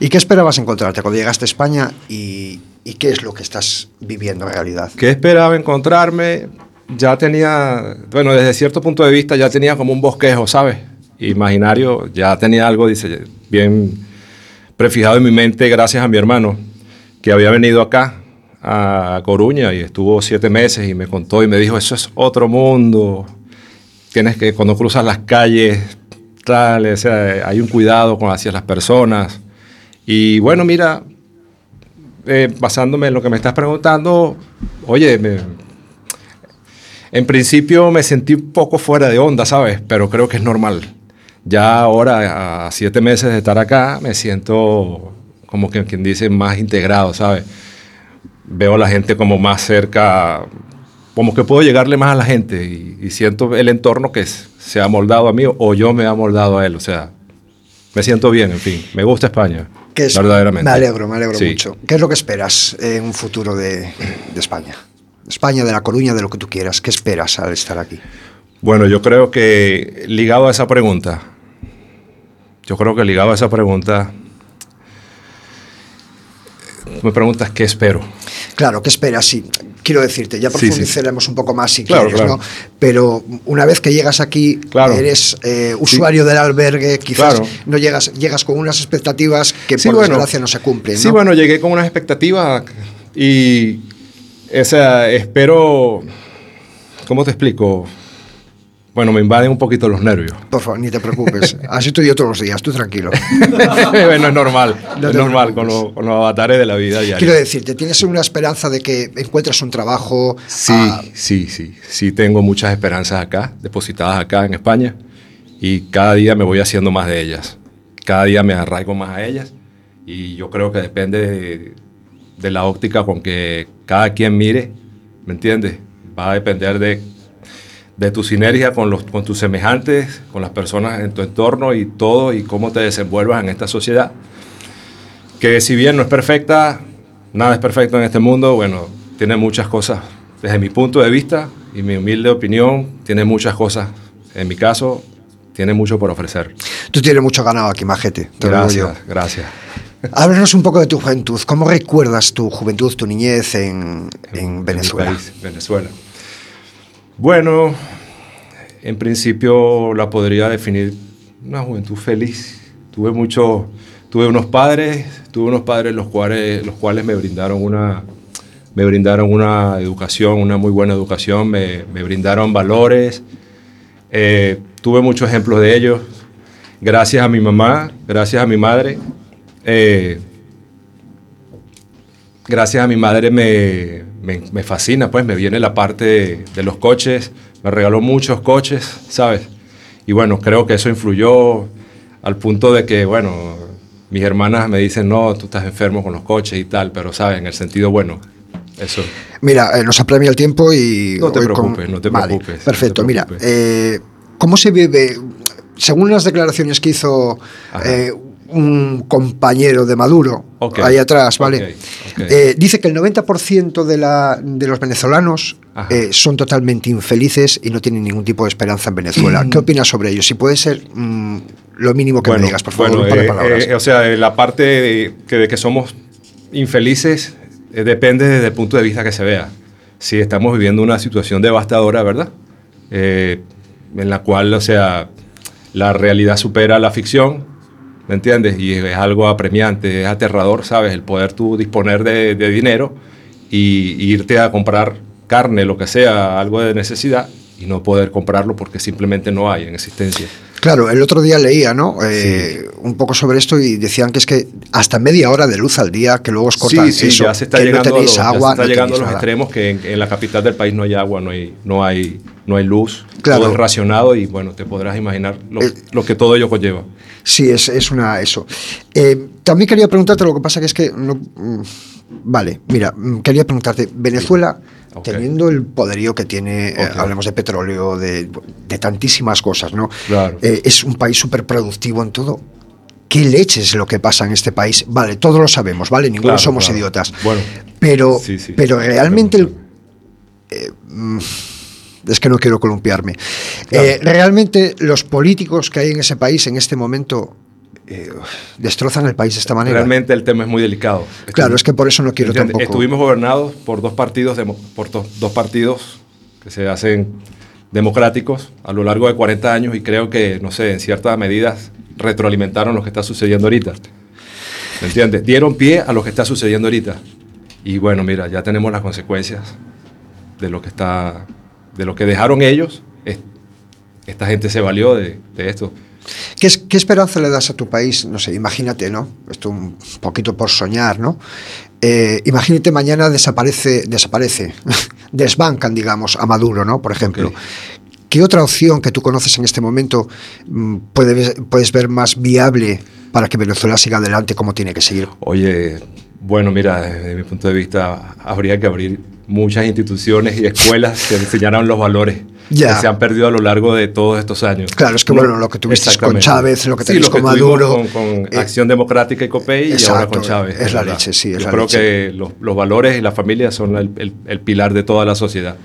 ¿Y qué esperabas encontrarte cuando llegaste a España y, y qué es lo que estás viviendo en realidad? ¿Qué esperaba encontrarme? Ya tenía, bueno, desde cierto punto de vista ya tenía como un bosquejo, ¿sabes? Imaginario, ya tenía algo, dice, bien prefijado en mi mente gracias a mi hermano, que había venido acá a Coruña y estuvo siete meses y me contó y me dijo, eso es otro mundo. Tienes que, cuando cruzas las calles, tal, o sea, hay un cuidado con, hacia las personas. Y bueno, mira, eh, basándome en lo que me estás preguntando, oye, en principio me sentí un poco fuera de onda, ¿sabes? Pero creo que es normal. Ya ahora, a siete meses de estar acá, me siento como que quien dice más integrado, ¿sabes? Veo a la gente como más cerca, como que puedo llegarle más a la gente y, siento el entorno que se ha moldado a mí o yo me he moldado a él, o sea, me siento bien, en fin, me gusta España, ¿Qué es? verdaderamente. Me alegro, me alegro Sí. mucho. ¿Qué es lo que esperas en un futuro de, de España? España, de La Coruña, de lo que tú quieras. ¿Qué esperas al estar aquí? Bueno, yo creo que ligado a esa pregunta, yo creo que ligado a esa pregunta, me preguntas qué espero. Claro, ¿qué esperas? Sí, quiero decirte, ya Sí, sí. profundizaremos un poco más si Claro, quieres, claro. ¿no? Pero una vez que llegas aquí, Claro. eres eh, usuario del albergue, quizás no llegas, llegas con unas expectativas que Sí, por bueno. desgracia no se cumplen. Sí, ¿no? bueno, llegué con unas expectativas y esa, espero, ¿cómo te explico? Bueno, me invaden un poquito los nervios. Por favor, ni te preocupes. Así estoy yo todos los días, tú tranquilo. bueno, es normal, No es normal con, lo- con los avatares de la vida diaria. Quiero decirte, ¿tienes una esperanza de que encuentres un trabajo? Sí, ah, sí, sí. Sí tengo muchas esperanzas acá, depositadas acá en España. Y cada día me voy haciendo más de ellas. Cada día me arraigo más a ellas. Y yo creo que depende de, de la óptica con que cada quien mire, ¿me entiendes? Va a depender de, de tu sinergia con, los, con tus semejantes, con las personas en tu entorno y todo, y cómo te desenvuelvas en esta sociedad. Que si bien no es perfecta, nada es perfecto en este mundo, bueno, tiene muchas cosas, desde mi punto de vista y mi humilde opinión, tiene muchas cosas. En mi caso, tiene mucho por ofrecer. tú tienes mucho ganado aquí, majete. Te lo digo yo. Gracias, gracias. Háblanos un poco de tu juventud. ¿Cómo recuerdas tu juventud, tu niñez en, en mi Venezuela? país, Venezuela. Bueno, en principio la podría definir una juventud feliz. Tuve mucho, tuve unos padres, tuve unos padres los cuales, los cuales me brindaron una, me brindaron una educación, una muy buena educación, me, me brindaron valores. Eh, tuve muchos ejemplos de ellos. Gracias a mi mamá, gracias a mi madre. eh, gracias a mi madre me, me, me fascina, pues me viene la parte de, de los coches, me regaló muchos coches, ¿sabes? Y bueno, creo que eso influyó al punto de que, bueno, mis hermanas me dicen, no, tú estás enfermo con los coches y tal, pero, ¿sabes? En el sentido bueno, eso. Mira, eh, nos apremia el tiempo y... No te con- preocupes, no te Vale, preocupes, no Perfecto, mira, eh, ¿cómo se vive, según las declaraciones que hizo eh, un compañero de Maduro, ahí atrás, ¿vale? Eh, dice que el 90% de, la, de los venezolanos eh, son totalmente infelices y no tienen ningún tipo de esperanza en Venezuela. ¿Qué opinas sobre ello? Si puede ser mm, lo mínimo que me digas, por favor, bueno, un par de eh, palabras. eh, o sea, la parte de que, de que somos infelices depende desde el punto de vista que se vea. Si estamos viviendo una situación devastadora, ¿verdad? En la cual, o sea, la realidad supera la ficción, ¿me entiendes? Y es algo apremiante, es aterrador, ¿sabes? El poder tú disponer de, dinero y, y irte a comprar carne, lo que sea, algo de necesidad, y no poder comprarlo porque simplemente no hay en existencia. Claro, el otro día leía, ¿no? Eh, Un poco sobre esto y decían que es que hasta media hora de luz al día que luego os cortan Sí, sí, eso, ya se está que llegando, no a tenéis los, ya se agua, está no llegando a los nada. extremos que en, en la capital del país no hay agua, no hay, no hay, no hay luz, Claro. todo es racionado y bueno, te podrás imaginar lo, Eh, lo que todo ello conlleva. Sí, es, es una eso. Eh, también quería preguntarte, lo que pasa que es que no, mm, vale, mira, mm, quería preguntarte, Venezuela, Teniendo el poderío que tiene, eh, Ok. hablemos de petróleo, de, de tantísimas cosas, ¿no? Claro. Eh, es un país súper productivo en todo. ¿Qué leches es lo que pasa en este país? Vale, todos lo sabemos, ¿vale? Ninguno Claro, somos claro. idiotas. Bueno. pero, Sí, sí. pero realmente el, Pregunta. es que no quiero columpiarme. Eh, realmente los políticos que hay en ese país en este momento eh, destrozan el país de esta manera. Realmente el tema es muy delicado. Claro, es que por eso no quiero tampoco. Estuvimos gobernados por dos partidos, por do- dos partidos que se hacen democráticos a lo largo de 40 años y creo que, no sé, en ciertas medidas retroalimentaron lo que está sucediendo ahorita. ¿Me entiendes? Dieron pie a lo que está sucediendo ahorita. Y bueno, mira, ya tenemos las consecuencias de lo que está, de lo que dejaron ellos. Es- Esta gente se valió de, de esto. ¿Qué, es- qué esperanza le das a tu país? No sé, imagínate, ¿no? Esto un poquito por soñar, ¿no? Eh, imagínate mañana desaparece, desaparece, desbancan, digamos, a Maduro, ¿no? Por ejemplo. ¿Qué otra opción que tú conoces en este momento mm, puedes, puedes ver más viable para que Venezuela siga adelante como tiene que seguir? Oye, bueno, mira, desde mi punto de vista, habría que abrir muchas instituciones y escuelas que enseñaran los valores Ya. que se han perdido a lo largo de todos estos años. Claro, es que, bueno, lo que tuviste con. Chávez, lo que Sí, tenéis lo con tuvimos Maduro, Con, con eh, Acción Democrática y COPEI y ahora exacto, con Chávez. es la verdad. leche, sí, es Yo la creo leche. que los, los valores y la familia son el, el- el pilar de toda la sociedad.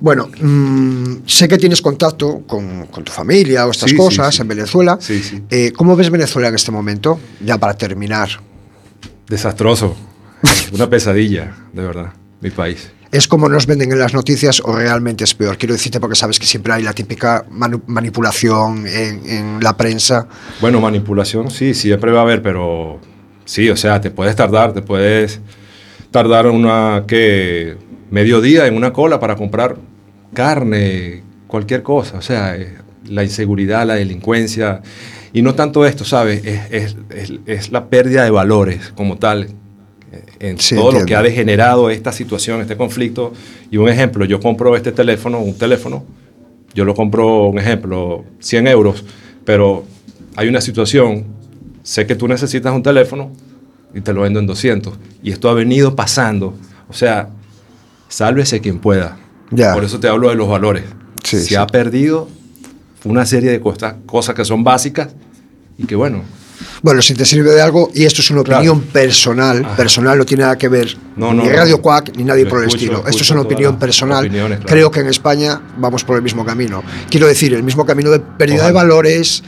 Bueno, mm, sé que tienes contacto con, con tu familia o estas Sí, sí, cosas sí. en Venezuela. Sí, sí. Eh, ¿Cómo ves Venezuela en este momento? Ya para terminar. Desastroso. Una pesadilla, de verdad, mi país. ¿Es como nos venden en las noticias o realmente es peor? Quiero decirte porque sabes que siempre hay la típica manipulación en, la prensa. Bueno, manipulación sí, siempre va a haber, pero sí, o sea, te puedes tardar, te puedes tardar una que medio día en una cola para comprar carne, cualquier cosa, o sea, eh, la inseguridad, la delincuencia, y no tanto esto, ¿sabes? Es, la pérdida de valores como tal, en Sí, todo lo entiendo. que ha degenerado esta situación, este conflicto. Y un ejemplo, yo compro este teléfono, un teléfono, yo lo compro, un ejemplo, 100 euros, pero hay una situación, sé que tú necesitas un teléfono y te lo vendo en 200. Y esto ha venido pasando. O sea, sálvese quien pueda. Ya. Por eso te hablo de los valores. Sí, Se sí. ha perdido una serie de cosas, cosas que son básicas y que bueno, Bueno, si te sirve de algo, y esto es una Claro. opinión personal, Ajá. personal no tiene nada que ver No, ni no, no. Radio Quack ni nadie por el escucho, estilo. Esto es una opinión personal. claro. Creo que en España vamos por el mismo camino. Quiero decir, el mismo camino de pérdida Ojalá. de valores.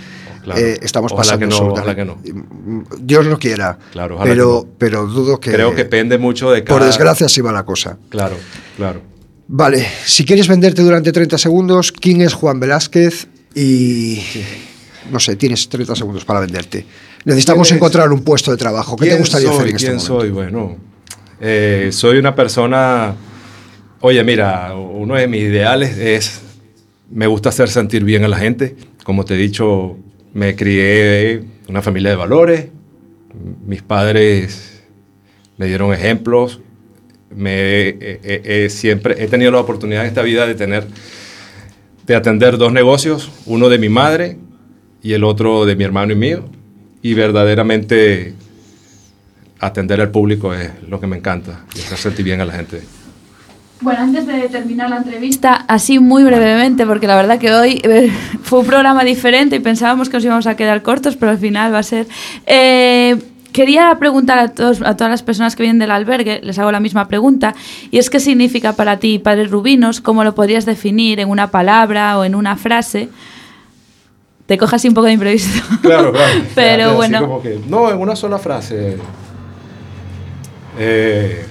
Claro. eh, estamos Ojalá pasando que no, absolutamente. ojalá Dios lo quiera. Claro, pero, que no. pero dudo que. creo que depende mucho de cada... Por desgracia, así va la cosa. Claro, claro. Vale, si quieres venderte durante 30 segundos, ¿quién es Juan Velázquez? Y. No sé, tienes 30 segundos para venderte. Necesitamos encontrar un puesto de trabajo. ¿Qué te ¿Quién gustaría soy? hacer en este ¿Quién momento? soy? Bueno, eh, soy una persona... Oye, mira, uno de mis ideales es... Me gusta hacer sentir bien a la gente. Como te he dicho, me crié en una familia de valores. Mis padres me dieron ejemplos. Me, he- he siempre he tenido la oportunidad en esta vida de tener de atender dos negocios, uno de mi madre y el otro de mi hermano y mío. Y verdaderamente atender al público es lo que me encanta y hacer sentir bien a la gente. Bueno, antes de terminar la entrevista, así muy brevemente, porque la verdad que hoy eh, fue un programa diferente y pensábamos que nos íbamos a quedar cortos, pero al final va a ser... Eh, quería preguntar a, todos, a todas las personas que vienen del albergue, les hago la misma pregunta, y es qué significa para ti Padres Rubinos, cómo lo podrías definir en una palabra o en una frase. Te cojas así un poco de imprevisto. Claro, claro. Pero bueno. como que- no, en una sola frase. Eh,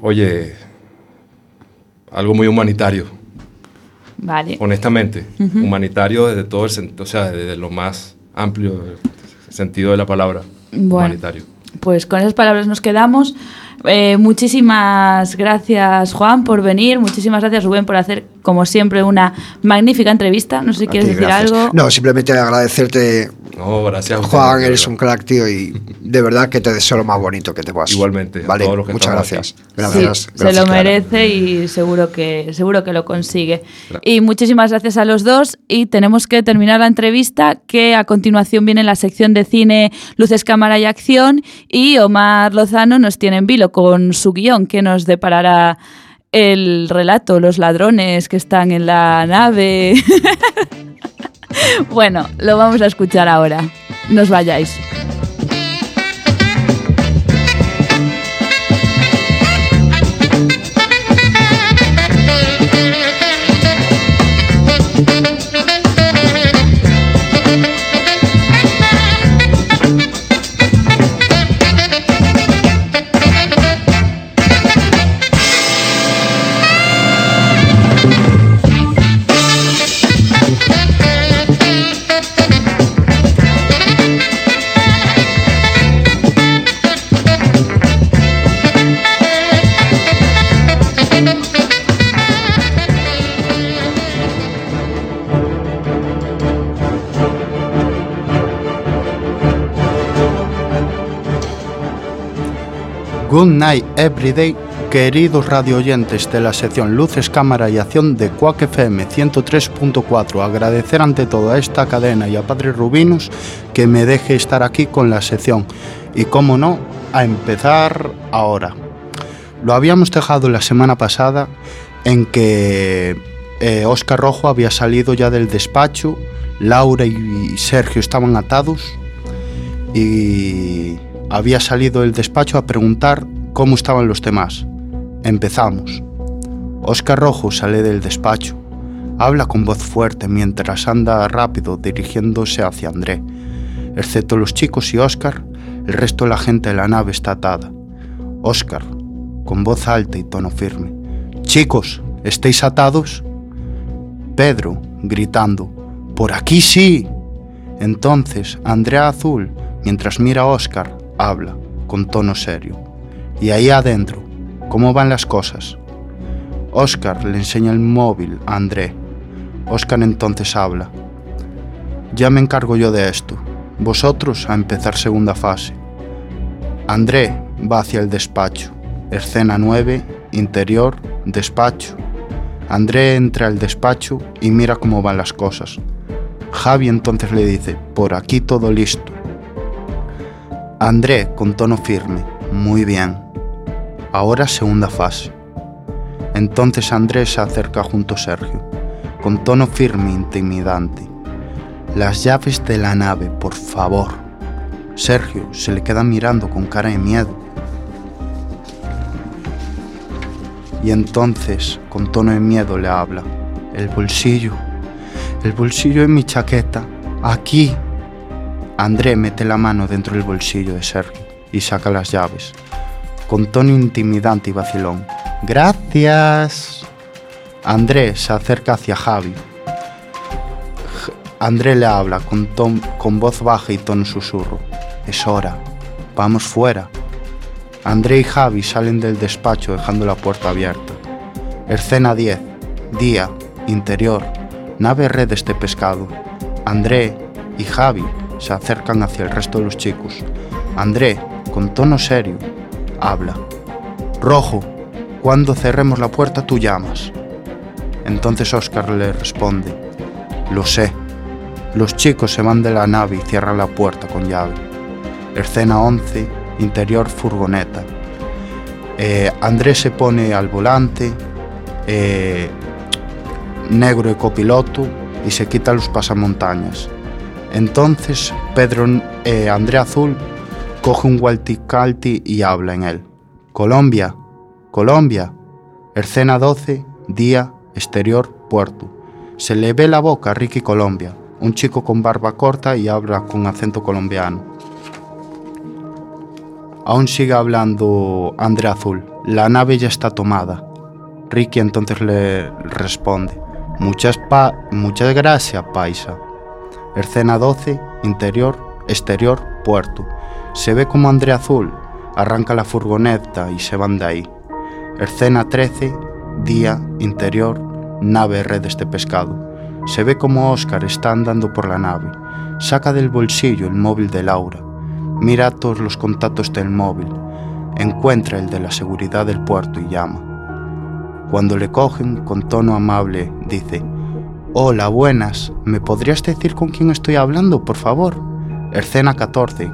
oye, algo muy humanitario, Vale. honestamente. Humanitario desde todo el sentido, o sea, desde lo más amplio sentido de la palabra. Bueno. Humanitario. Pues con esas palabras nos quedamos. Eh, muchísimas gracias Juan por venir, muchísimas gracias Rubén por hacer como siempre una magnífica entrevista. No sé si A quieres ti, decir gracias. algo. No, simplemente agradecerte. No, gracias. Juan, eres un crack, tío, y de verdad que te deseo lo más bonito que te puedas. Igualmente, a Vale, muchas gracias. aquí. Gracias. Sí, gracias, se lo merece y seguro que, seguro que lo consigue. Claro. Y muchísimas gracias a los dos y tenemos que terminar la entrevista que a continuación viene la sección de cine Luces, Cámara y Acción y Omar Lozano nos tiene en vilo con su guion que nos deparará el relato, los ladrones que están en la nave. bueno, lo vamos a escuchar ahora. No os vayáis. Good night everyday, queridos radioyentes de la sección Luces, Cámara y Acción de Quack FM 103.4. Agradecer ante todo a esta cadena y a Padre Rubinos que me deje estar aquí con la sección. Y como no, a empezar ahora. Lo habíamos dejado la semana pasada en que eh, Oscar Rojo había salido ya del despacho, Laura y Sergio estaban atados y había salido del despacho a preguntar cómo estaban los demás. Empezamos. Oscar Rojo sale del despacho. Habla con voz fuerte mientras anda rápido dirigiéndose hacia André. Excepto los chicos y Oscar, el resto de la gente de la nave está atada. Oscar, con voz alta y tono firme. Chicos, ¿estáis atados? Pedro, gritando. Por aquí sí. Entonces, Andrea Azul, mientras mira a Oscar, habla, con tono serio. Y ahí adentro, ¿cómo van las cosas? Oscar le enseña el móvil a André. Oscar entonces habla. Ya me encargo yo de esto. Vosotros a empezar segunda fase. André va hacia el despacho. Escena 9, interior, despacho. André entra al despacho y mira cómo van las cosas. Javi entonces le dice, por aquí todo listo. André con tono firme, muy bien. Ahora segunda fase. Entonces André se acerca junto a Sergio, con tono firme e intimidante. Las llaves de la nave, por favor. Sergio se le queda mirando con cara de miedo. Y entonces, con tono de miedo, le habla. El bolsillo. El bolsillo de mi chaqueta. Aquí. André mete la mano dentro del bolsillo de Sergio y saca las llaves. Con tono intimidante y vacilón. Gracias. André se acerca hacia Javi. André le habla con, con voz baja y tono susurro. Es hora. Vamos fuera. André y Javi salen del despacho dejando la puerta abierta. Escena 10. Día. Interior. Nave redes de pescado. André y Javi se acercan hacia el resto de los chicos. André, con tono serio, habla. Rojo, cuando cerremos la puerta tú llamas. Entonces Oscar le responde. Lo sé. Los chicos se van de la nave y cierran la puerta con llave. Escena 11, interior furgoneta. Eh, se pone al volante, eh, negro de copiloto, y se quita los pasamontañas. Entonces Pedro eh, André Azul coge un walkie y habla en él. Colombia, Colombia. Escena 12, día, exterior, puerto. Se le ve la boca a Ricky Colombia, un chico con barba corta y habla con acento colombiano. Aún sigue hablando André Azul. La nave ya está tomada. Ricky entonces le responde. Muchas, pa muchas gracias, paisa. Escena 12, interior, exterior, puerto. Se ve como André Azul arranca la furgoneta y se van de ahí. Escena 13, día, interior, nave redes de pescado. Se ve como Oscar está andando por la nave. Saca del bolsillo el móvil de Laura. Mira todos los contactos del móvil. Encuentra el de la seguridad del puerto y llama. Cuando le cogen, con tono amable, dice, Hola, buenas, ¿me podrías decir con quién estoy hablando, por favor? Escena 14.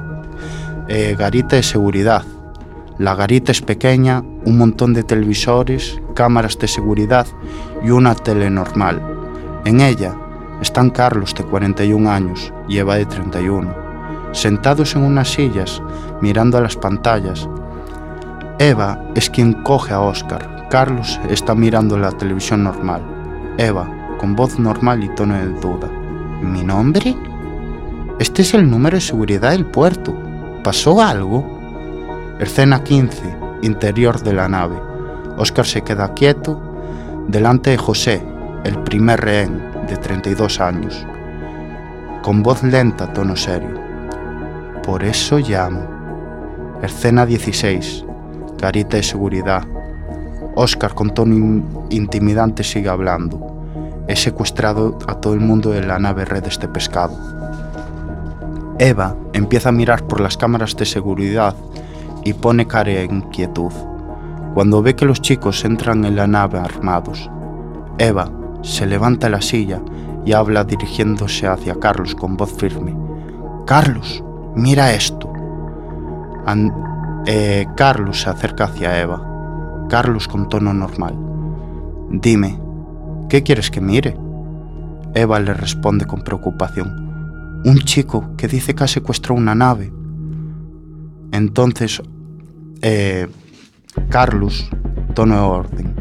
Eh, garita de seguridad. La garita es pequeña, un montón de televisores, cámaras de seguridad y una tele normal. En ella están Carlos, de 41 años, y Eva, de 31, sentados en unas sillas, mirando a las pantallas. Eva es quien coge a Oscar. Carlos está mirando la televisión normal. Eva, con voz normal y tono de duda. ¿Mi nombre? Este es el número de seguridad del puerto. ¿Pasó algo? Escena 15, interior de la nave. Oscar se queda quieto delante de José, el primer rehén, de 32 años. Con voz lenta, tono serio. Por eso llamo. Escena 16, carita de seguridad. Oscar con tono in- intimidante sigue hablando. He secuestrado a todo el mundo de la nave redes de pescado. Eva empieza a mirar por las cámaras de seguridad y pone cara de inquietud. Cuando ve que los chicos entran en la nave armados, Eva se levanta la silla y habla dirigiéndose hacia Carlos con voz firme. Carlos, mira esto. Eh, Carlos se acerca hacia Eva. Carlos con tono normal. Dime, ¿qué quieres que mire? Eva le responde con preocupación. Un chico que dice que ha secuestrado una nave. Entonces, eh, Carlos, tono de orden.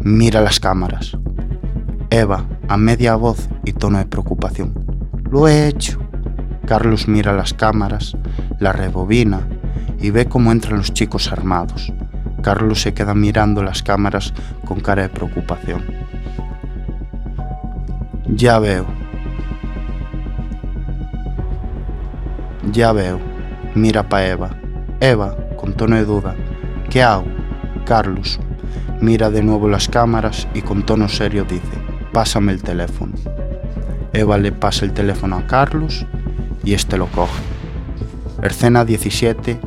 Mira las cámaras. Eva, a media voz y tono de preocupación. Lo he hecho. Carlos mira las cámaras, la rebobina y ve cómo entran los chicos armados. Carlos se queda mirando las cámaras con cara de preocupación. Ya veo. Ya veo. Mira pa Eva. Eva, con tono de duda. ¿Qué hago? Carlos. Mira de nuevo las cámaras y con tono serio dice, pásame el teléfono. Eva le pasa el teléfono a Carlos y este lo coge. Escena 17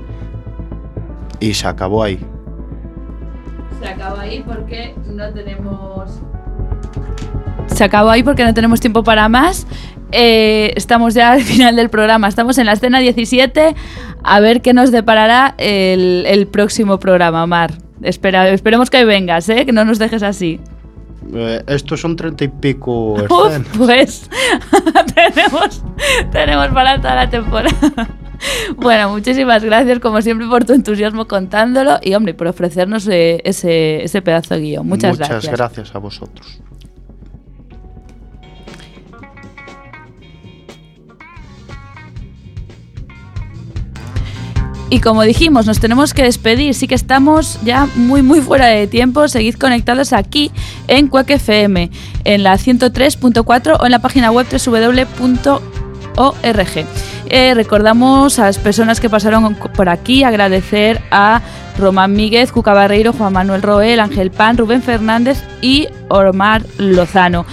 y se acabó ahí. Se acaba ahí porque no tenemos. Se acabó ahí porque no tenemos tiempo para más. Eh, estamos ya al final del programa. Estamos en la escena 17. A ver qué nos deparará el, el próximo programa, Mar. Espera, esperemos que vengas, ¿eh? que no nos dejes así. Eh, estos son treinta y pico Uf, pues tenemos, tenemos para toda la temporada. Bueno, muchísimas gracias como siempre por tu entusiasmo contándolo y hombre, por ofrecernos eh, ese, ese pedazo de guion. Muchas, Muchas gracias a vosotros. Y como dijimos, nos tenemos que despedir, sí que estamos ya muy muy fuera de tiempo. Seguid conectados aquí en Quack FM, en la 103.4 o en la página web www.org. Eh, recordamos a las personas que pasaron por aquí, agradecer a Román Míguez, Cuca Barreiro, Juan Manuel Roel, Ángel Pan, Rubén Fernández y Omar Lozano.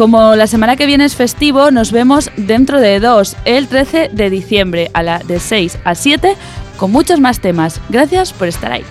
Como la semana que viene es festivo, nos vemos dentro de dos, el 13 de diciembre, a la de 6 a 7, con muchos más temas. Gracias por estar ahí.